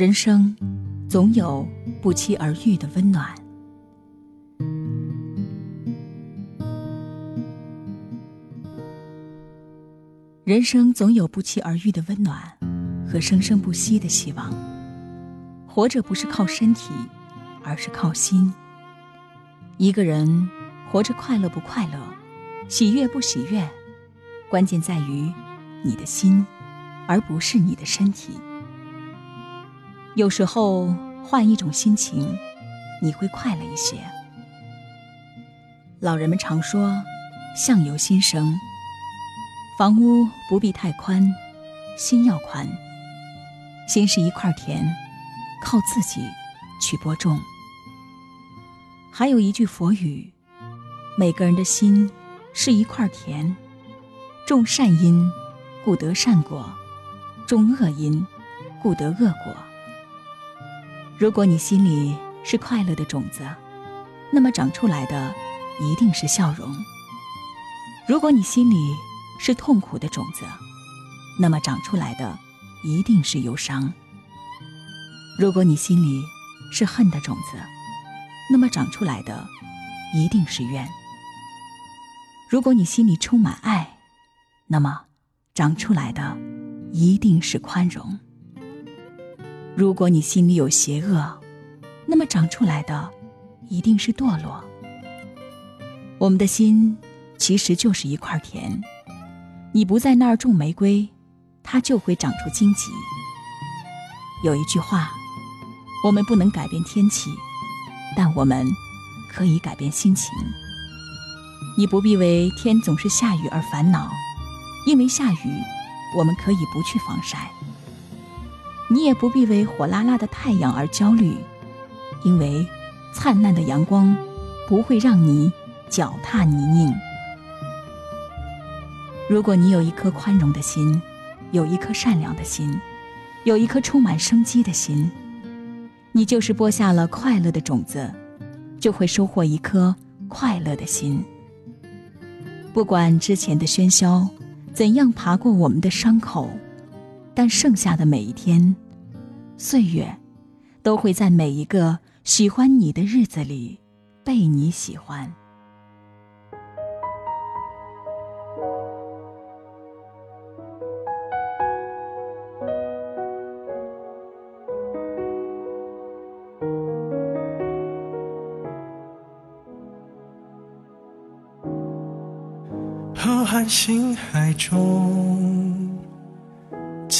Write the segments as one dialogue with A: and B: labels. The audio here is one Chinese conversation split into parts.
A: 人生总有不期而遇的温暖。人生总有不期而遇的温暖和生生不息的希望。活着不是靠身体，而是靠心。一个人活着快乐不快乐，喜悦不喜悦，关键在于你的心，而不是你的身体。有时候换一种心情，你会快乐一些。老人们常说：“相由心生。”房屋不必太宽，心要宽。心是一块田，靠自己去播种。还有一句佛语：每个人的心是一块田，种善因，故得善果；种恶因，故得恶果。如果你心里是快乐的种子，那么长出来的一定是笑容；如果你心里是痛苦的种子，那么长出来的一定是忧伤；如果你心里是恨的种子，那么长出来的一定是怨；如果你心里充满爱，那么长出来的一定是宽容。如果你心里有邪恶，那么长出来的一定是堕落。我们的心其实就是一块田，你不在那儿种玫瑰，它就会长出荆棘。有一句话，我们不能改变天气，但我们可以改变心情。你不必为天总是下雨而烦恼，因为下雨，我们可以不去防晒。你也不必为火辣辣的太阳而焦虑，因为灿烂的阳光不会让你脚踏泥泞。如果你有一颗宽容的心，有一颗善良的心，有一颗充满生机的心，你就是播下了快乐的种子，就会收获一颗快乐的心。不管之前的喧嚣怎样爬过我们的伤口。但剩下的每一天，岁月，都会在每一个喜欢你的日子里，被你喜欢。
B: 浩瀚星海中。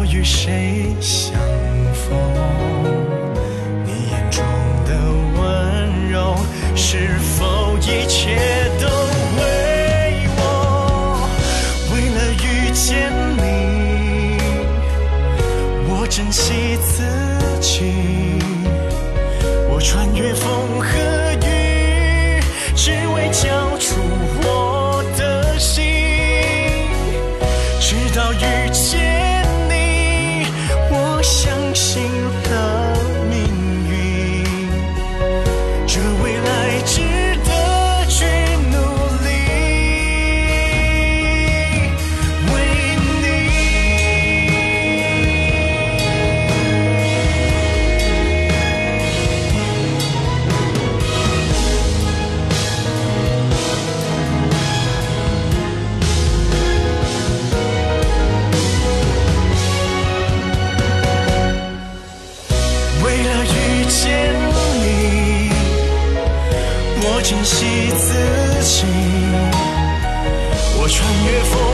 B: 我与谁相逢？你眼中的温柔，是否一切都为我？为了遇见你，我？珍惜自己，我穿越风和雨，只为交出穿越风